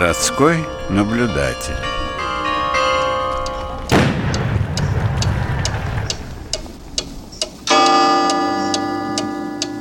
Городской наблюдатель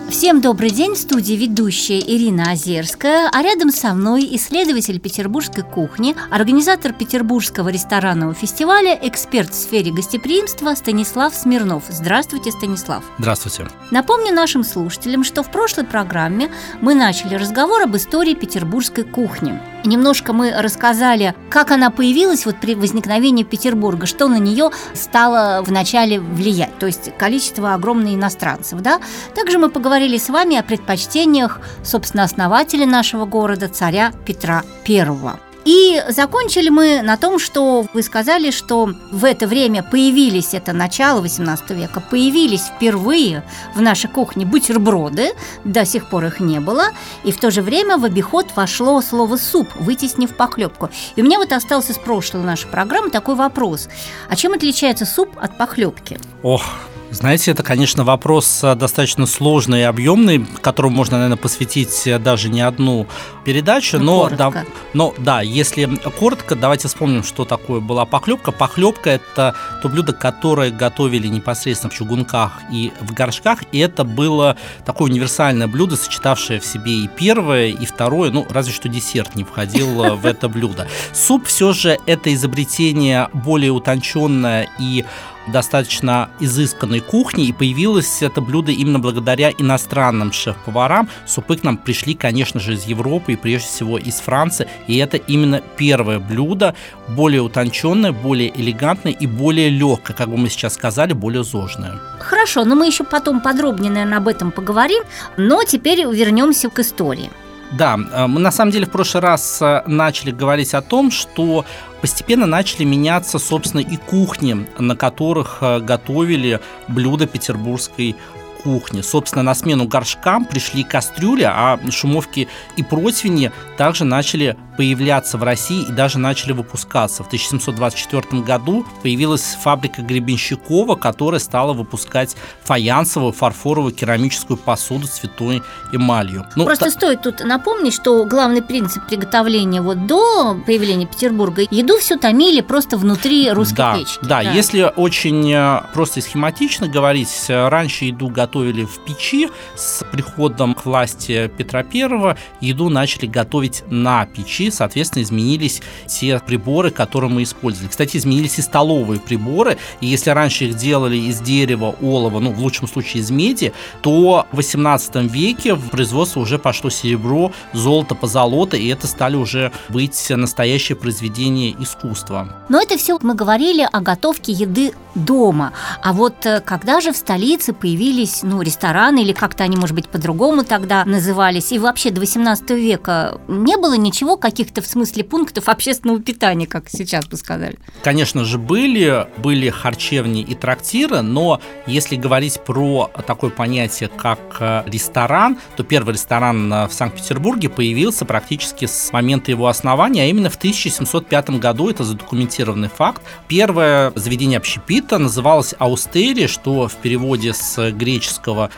Всем добрый день, в студии ведущая Ирина Озерская, а рядом со мной исследователь петербургской кухни, организатор Петербургского ресторанного фестиваля, эксперт в сфере гостеприимства Станислав Смирнов. Здравствуйте, Станислав. Здравствуйте. Напомню нашим слушателям, что в прошлой программе мы начали разговор об истории петербургской кухни. Немножко мы рассказали, как она появилась вот при возникновении Петербурга, что на нее стало вначале влиять, то есть количество огромных иностранцев. Да? Также мы поговорили с вами о предпочтениях, собственно, основателя нашего города, царя Петра Первого. И закончили мы на том, что вы сказали, что в это время появились, это начало 18 века, появились впервые в нашей кухне бутерброды, до сих пор их не было, и в то же время в обиход вошло слово «суп», вытеснив похлебку. И у меня вот остался с прошлой нашей программы такой вопрос. А чем отличается суп от похлебки? Ох, знаете, это, конечно, вопрос э, достаточно сложный и объемный, которому можно, наверное, посвятить э, даже не одну передачу. Ну, но, да, но да, если коротко, давайте вспомним, что такое была похлебка. Похлебка это то блюдо, которое готовили непосредственно в чугунках и в горшках. И это было такое универсальное блюдо, сочетавшее в себе и первое, и второе. Ну, разве что десерт не входил э, в это блюдо. Суп все же это изобретение более утонченное и достаточно изысканной кухни, и появилось это блюдо именно благодаря иностранным шеф-поварам. Супы к нам пришли, конечно же, из Европы и прежде всего из Франции, и это именно первое блюдо, более утонченное, более элегантное и более легкое, как бы мы сейчас сказали, более зожное. Хорошо, но мы еще потом подробнее, наверное, об этом поговорим, но теперь вернемся к истории. Да, э, мы на самом деле в прошлый раз э, начали говорить о том, что постепенно начали меняться, собственно, и кухни, на которых э, готовили блюда петербургской кухни. Собственно, на смену горшкам пришли кастрюли, а шумовки и противни также начали появляться в России и даже начали выпускаться. В 1724 году появилась фабрика Гребенщикова, которая стала выпускать фаянсовую, фарфоровую, керамическую посуду с цветной эмалью. Ну, Просто та... стоит тут напомнить, что главный принцип приготовления вот до появления Петербурга еду все томили просто внутри русской да, печки. Да, да, если очень э, просто и схематично говорить, э, раньше еду готовили в печи, с приходом к власти Петра Первого еду начали готовить на печи, соответственно, изменились те приборы, которые мы использовали. Кстати, изменились и столовые приборы, и если раньше их делали из дерева, олова, ну, в лучшем случае из меди, то в 18 веке в производство уже пошло серебро, золото, позолота, и это стали уже быть настоящие произведения искусства. Но это все мы говорили о готовке еды дома. А вот э, когда же в столице появились ну, рестораны, или как-то они, может быть, по-другому тогда назывались, и вообще до 18 века не было ничего, каких каких-то в смысле пунктов общественного питания, как сейчас бы сказали? Конечно же, были, были харчевни и трактиры, но если говорить про такое понятие, как э, ресторан, то первый ресторан э, в Санкт-Петербурге появился практически с момента его основания, а именно в 1705 году, это задокументированный факт. Первое заведение общепита называлось Аустерия, что в переводе с греческого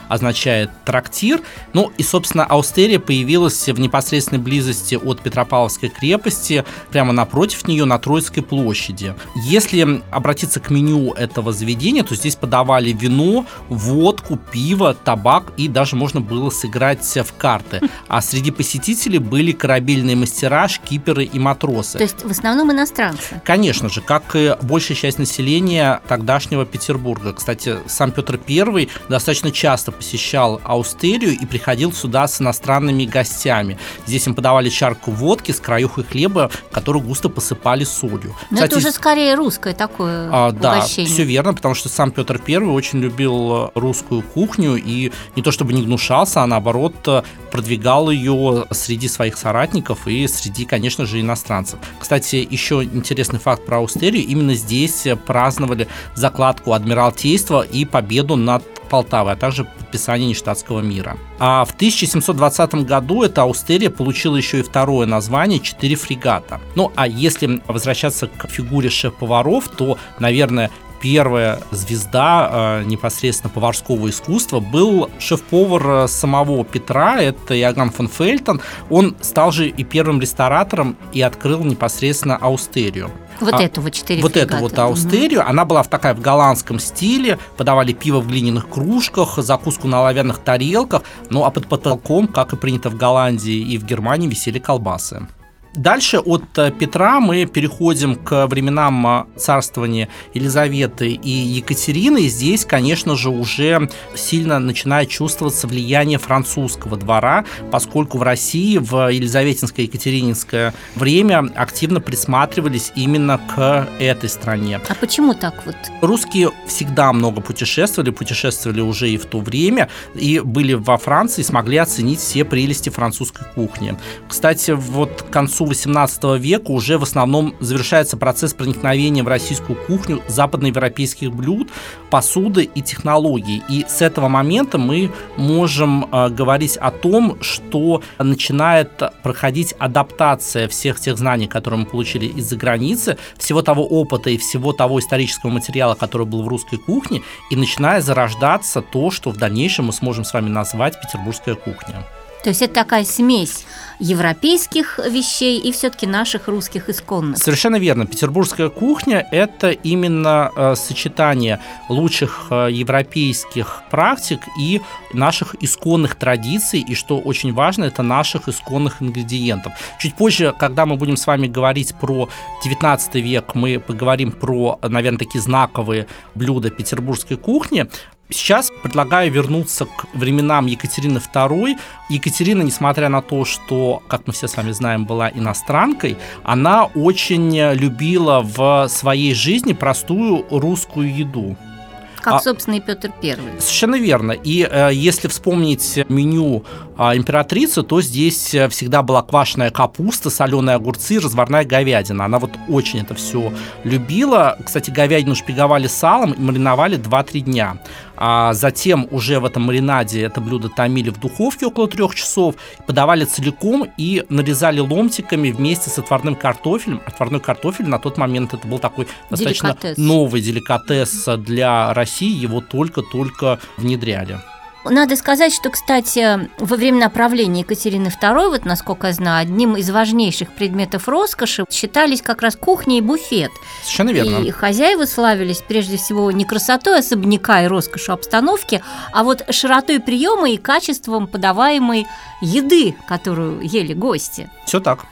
означает трактир. Ну и, собственно, Аустерия появилась в непосредственной близости от Петропавловской крепости, прямо напротив нее на Троицкой площади. Если обратиться к меню этого заведения, то здесь подавали вино, водку, пиво, табак и даже можно было сыграть в карты. А среди посетителей были корабельные мастера, шкиперы и матросы. То есть в основном иностранцы? Конечно же, как и большая часть населения тогдашнего Петербурга. Кстати, сам Петр I достаточно часто посещал Аустерию и приходил сюда с иностранными гостями. Здесь им подавали чарку водки с краюхой хлеба, который густо посыпали солью. Но Кстати, это уже скорее русское такое а, угощение. Да, все верно, потому что сам Петр I очень любил русскую кухню и не то чтобы не гнушался, а наоборот продвигал ее среди своих соратников и среди, конечно же, иностранцев. Кстати, еще интересный факт про Аустерию. Именно здесь праздновали закладку Адмиралтейства и победу над Полтавы, а также подписание нештатского мира. А в 1720 году эта Аустерия получила еще и второе название «Четыре фрегата». Ну, а если возвращаться к фигуре шеф-поваров, то, наверное, первая звезда непосредственно поварского искусства, был шеф-повар самого Петра, это Иоганн фон Фельтон. Он стал же и первым ресторатором и открыл непосредственно Аустерию. Вот а, эту вот четыре Вот эту вот аустерию. Угу. Она была в такая в голландском стиле. Подавали пиво в глиняных кружках, закуску на оловянных тарелках. Ну а под потолком, как и принято в Голландии и в Германии, висели колбасы. Дальше от э, Петра мы переходим к временам э, царствования Елизаветы и Екатерины. И здесь, конечно же, уже сильно начинает чувствоваться влияние французского двора, поскольку в России в Елизаветинское и Екатерининское время активно присматривались именно к этой стране. А почему так вот? Русские всегда много путешествовали, путешествовали уже и в то время, и были во Франции, смогли оценить все прелести французской кухни. Кстати, вот к концу концу 18 века уже в основном завершается процесс проникновения в российскую кухню западноевропейских блюд, посуды и технологий. И с этого момента мы можем э, говорить о том, что начинает проходить адаптация всех тех знаний, которые мы получили из-за границы, всего того опыта и всего того исторического материала, который был в русской кухне, и начинает зарождаться то, что в дальнейшем мы сможем с вами назвать петербургская кухня. То есть это такая смесь европейских вещей и все-таки наших русских исконных. Совершенно верно. Петербургская кухня – это именно э, сочетание лучших э, европейских практик и наших исконных традиций, и что очень важно, это наших исконных ингредиентов. Чуть позже, когда мы будем с вами говорить про 19 век, мы поговорим про, наверное, такие знаковые блюда петербургской кухни. Сейчас предлагаю вернуться к временам Екатерины II. Екатерина, несмотря на то, что, как мы все с вами знаем, была иностранкой, она очень любила в своей жизни простую русскую еду. Как, а, собственно, и Петр Первый. Совершенно верно. И э, если вспомнить меню э, императрицы, то здесь всегда была квашеная капуста, соленые огурцы, разварная говядина. Она вот очень это все любила. Кстати, говядину шпиговали салом и мариновали 2-3 дня. А затем уже в этом маринаде это блюдо томили в духовке около трех часов, подавали целиком и нарезали ломтиками вместе с отварным картофелем. Отварной картофель на тот момент это был такой достаточно деликатес. новый деликатес для России, его только-только внедряли. Надо сказать, что, кстати, во время правления Екатерины II, вот насколько я знаю, одним из важнейших предметов роскоши считались как раз кухня и буфет. Совершенно верно. И хозяева славились прежде всего не красотой особняка и роскошью обстановки, а вот широтой приема и качеством подаваемой еды, которую ели гости. Все так.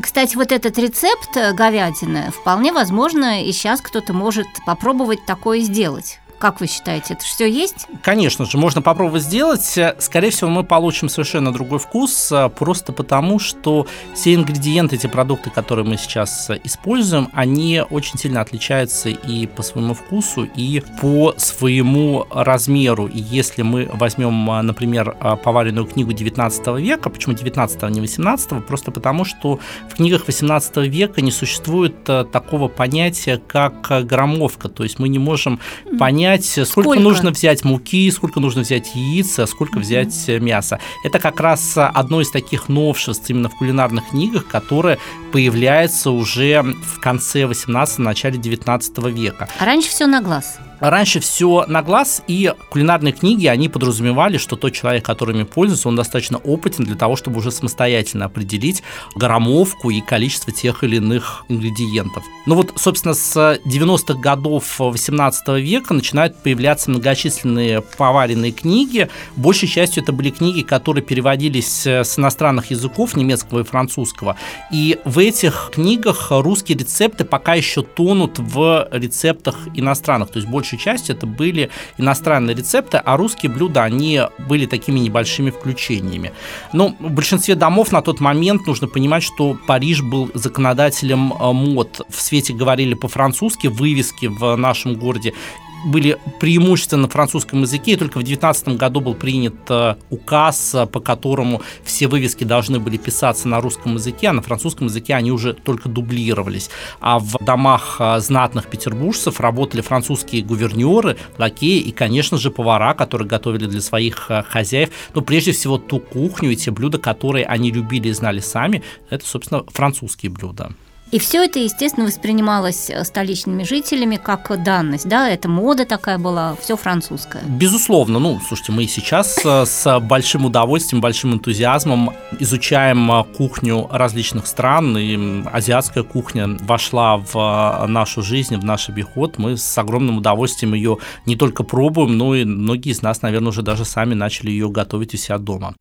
Кстати, вот этот рецепт говядины, вполне возможно, и сейчас кто-то может попробовать такое сделать. Как вы считаете, это все есть? Конечно же, можно попробовать сделать. Скорее всего, мы получим совершенно другой вкус, а, просто потому, что все ингредиенты, эти продукты, которые мы сейчас используем, они очень сильно отличаются и по своему вкусу, и по своему размеру. И если мы возьмем, а, например, а, поваренную книгу 19 века, почему 19, а не 18, просто потому, что в книгах 18 века не существует такого понятия, как граммовка, то есть мы не можем понять, понять, сколько, сколько нужно взять муки, сколько нужно взять яиц, а сколько взять mm-hmm. мяса. Это как раз одно из таких новшеств именно в кулинарных книгах, которое появляется уже в конце 18 начале 19 века. А раньше все на глаз. Раньше все на глаз, и кулинарные книги, они подразумевали, что тот человек, которыми пользуется, он достаточно опытен для того, чтобы уже самостоятельно определить граммовку и количество тех или иных ингредиентов. Ну вот, собственно, с 90-х годов 18 века начинают появляться многочисленные поваренные книги. Большей частью это были книги, которые переводились с иностранных языков, немецкого и французского. И в этих книгах русские рецепты пока еще тонут в рецептах иностранных, то есть больше большей части это были иностранные рецепты, а русские блюда, они были такими небольшими включениями. Но в большинстве домов на тот момент нужно понимать, что Париж был законодателем э, мод. В свете говорили по-французски, вывески в нашем городе были преимущественно на французском языке, и только в 19 году был принят э, указ, э, по которому все вывески должны были писаться на русском языке, а на французском языке они уже только дублировались. А в домах э, знатных петербуржцев работали французские гувернеры, лакеи и, конечно же, повара, которые готовили для своих хозяев, но прежде всего ту кухню и те блюда, которые они любили и знали сами, это, собственно, французские блюда. И все это, естественно, воспринималось э, столичными жителями как данность, да, это мода такая была, все французское. Безусловно, ну, слушайте, мы и сейчас э, с большим удовольствием, большим энтузиазмом изучаем э, кухню различных стран, и азиатская кухня вошла в нашу жизнь, в наш обиход, мы с огромным удовольствием ее не только пробуем, но и многие из нас, наверное, уже даже сами начали ее готовить у себя дома.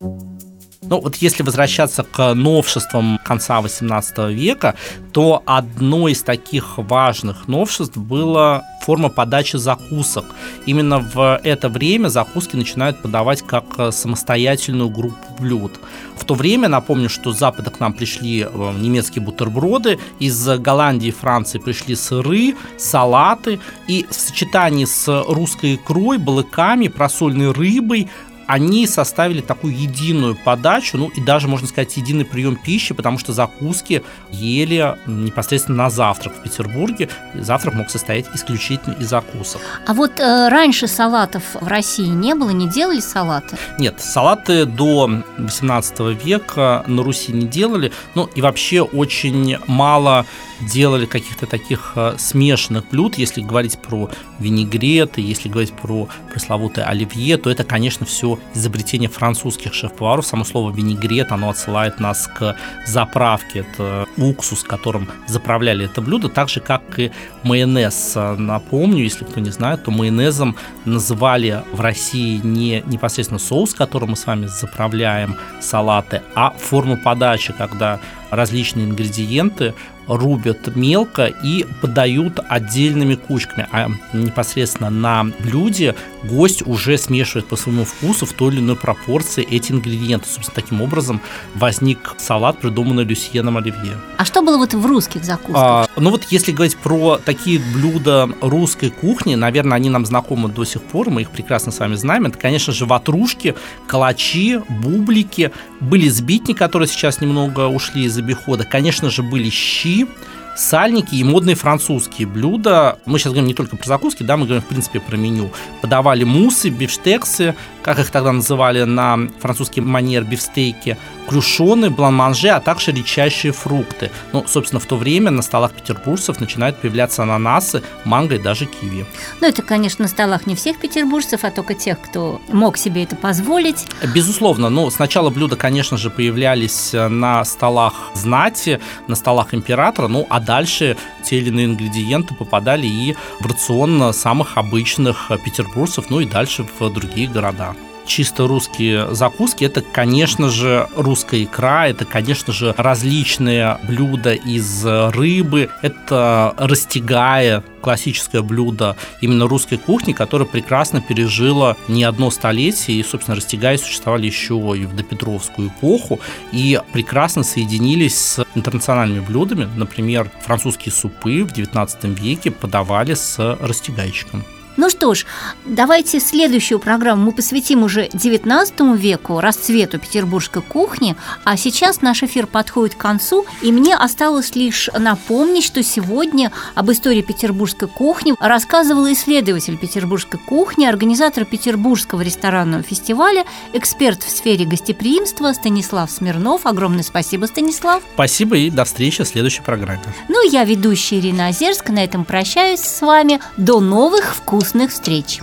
Ну вот если возвращаться к новшествам конца XVIII века, то одно из таких важных новшеств было форма подачи закусок. Именно в это время закуски начинают подавать как самостоятельную группу блюд. В то время, напомню, что с Запада к нам пришли э, немецкие бутерброды, из Голландии и Франции пришли сыры, салаты, и в сочетании с русской икрой, балыками, просольной рыбой, они составили такую единую подачу, ну и даже, можно сказать, единый прием пищи, потому что закуски ели непосредственно на завтрак в Петербурге. Завтрак мог состоять исключительно из закусок. А вот э, раньше салатов в России не было, не делали салаты? Нет, салаты до 18 века на Руси не делали, ну и вообще очень мало делали каких-то таких э, смешанных блюд. Если говорить про винегреты, если говорить про пресловутое оливье, то это, конечно, все изобретение французских шеф-поваров. Само слово винегрет, оно отсылает нас к заправке. Это уксус, которым заправляли это блюдо, так же, как и майонез. Напомню, если кто не знает, то майонезом называли в России не непосредственно соус, которым мы с вами заправляем салаты, а форму подачи, когда различные ингредиенты рубят мелко и подают отдельными кучками, а непосредственно на блюде гость уже смешивает по своему вкусу в той или иной пропорции эти ингредиенты. Собственно, таким образом возник салат, придуманный Люсьеном Оливье. А что было вот в русских закусках? А, ну вот если говорить про такие блюда русской кухни, наверное, они нам знакомы до сих пор, мы их прекрасно с вами знаем. Это, конечно же, ватрушки, калачи, бублики, были сбитни, которые сейчас немного ушли из обихода. Конечно же, были щи, G сальники и модные французские блюда. Мы сейчас говорим не только про закуски, да, мы говорим, в принципе, про меню. Подавали мусы, бифштексы, как их тогда называли на французский манер бифстейки, крюшоны, бланманже, а также редчайшие фрукты. Ну, собственно, в то время на столах петербуржцев начинают появляться ананасы, манго и даже киви. Ну, это, конечно, на столах не всех петербуржцев, а только тех, кто мог себе это позволить. Безусловно, ну, сначала блюда, конечно же, появлялись на столах знати, на столах императора, ну, а дальше те или иные ингредиенты попадали и в рацион самых обычных петербуржцев, ну и дальше в другие города чисто русские закуски, это, конечно же, русская икра, это, конечно же, различные блюда из рыбы, это растягая, классическое блюдо именно русской кухни, которое прекрасно пережило не одно столетие, и, собственно, растягая существовали еще и в допетровскую эпоху, и прекрасно соединились с интернациональными блюдами, например, французские супы в XIX веке подавали с растягайчиком. Ну что ж, давайте следующую программу мы посвятим уже 19 веку, расцвету петербургской кухни, а сейчас наш эфир подходит к концу, и мне осталось лишь напомнить, что сегодня об истории петербургской кухни рассказывал исследователь петербургской кухни, организатор Петербургского ресторанного фестиваля, эксперт в сфере гостеприимства Станислав Смирнов. Огромное спасибо, Станислав. Спасибо и до встречи в следующей программе. Ну, я ведущая Ирина Озерска, на этом прощаюсь с вами. До новых вкусных встреч!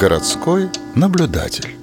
Городской наблюдатель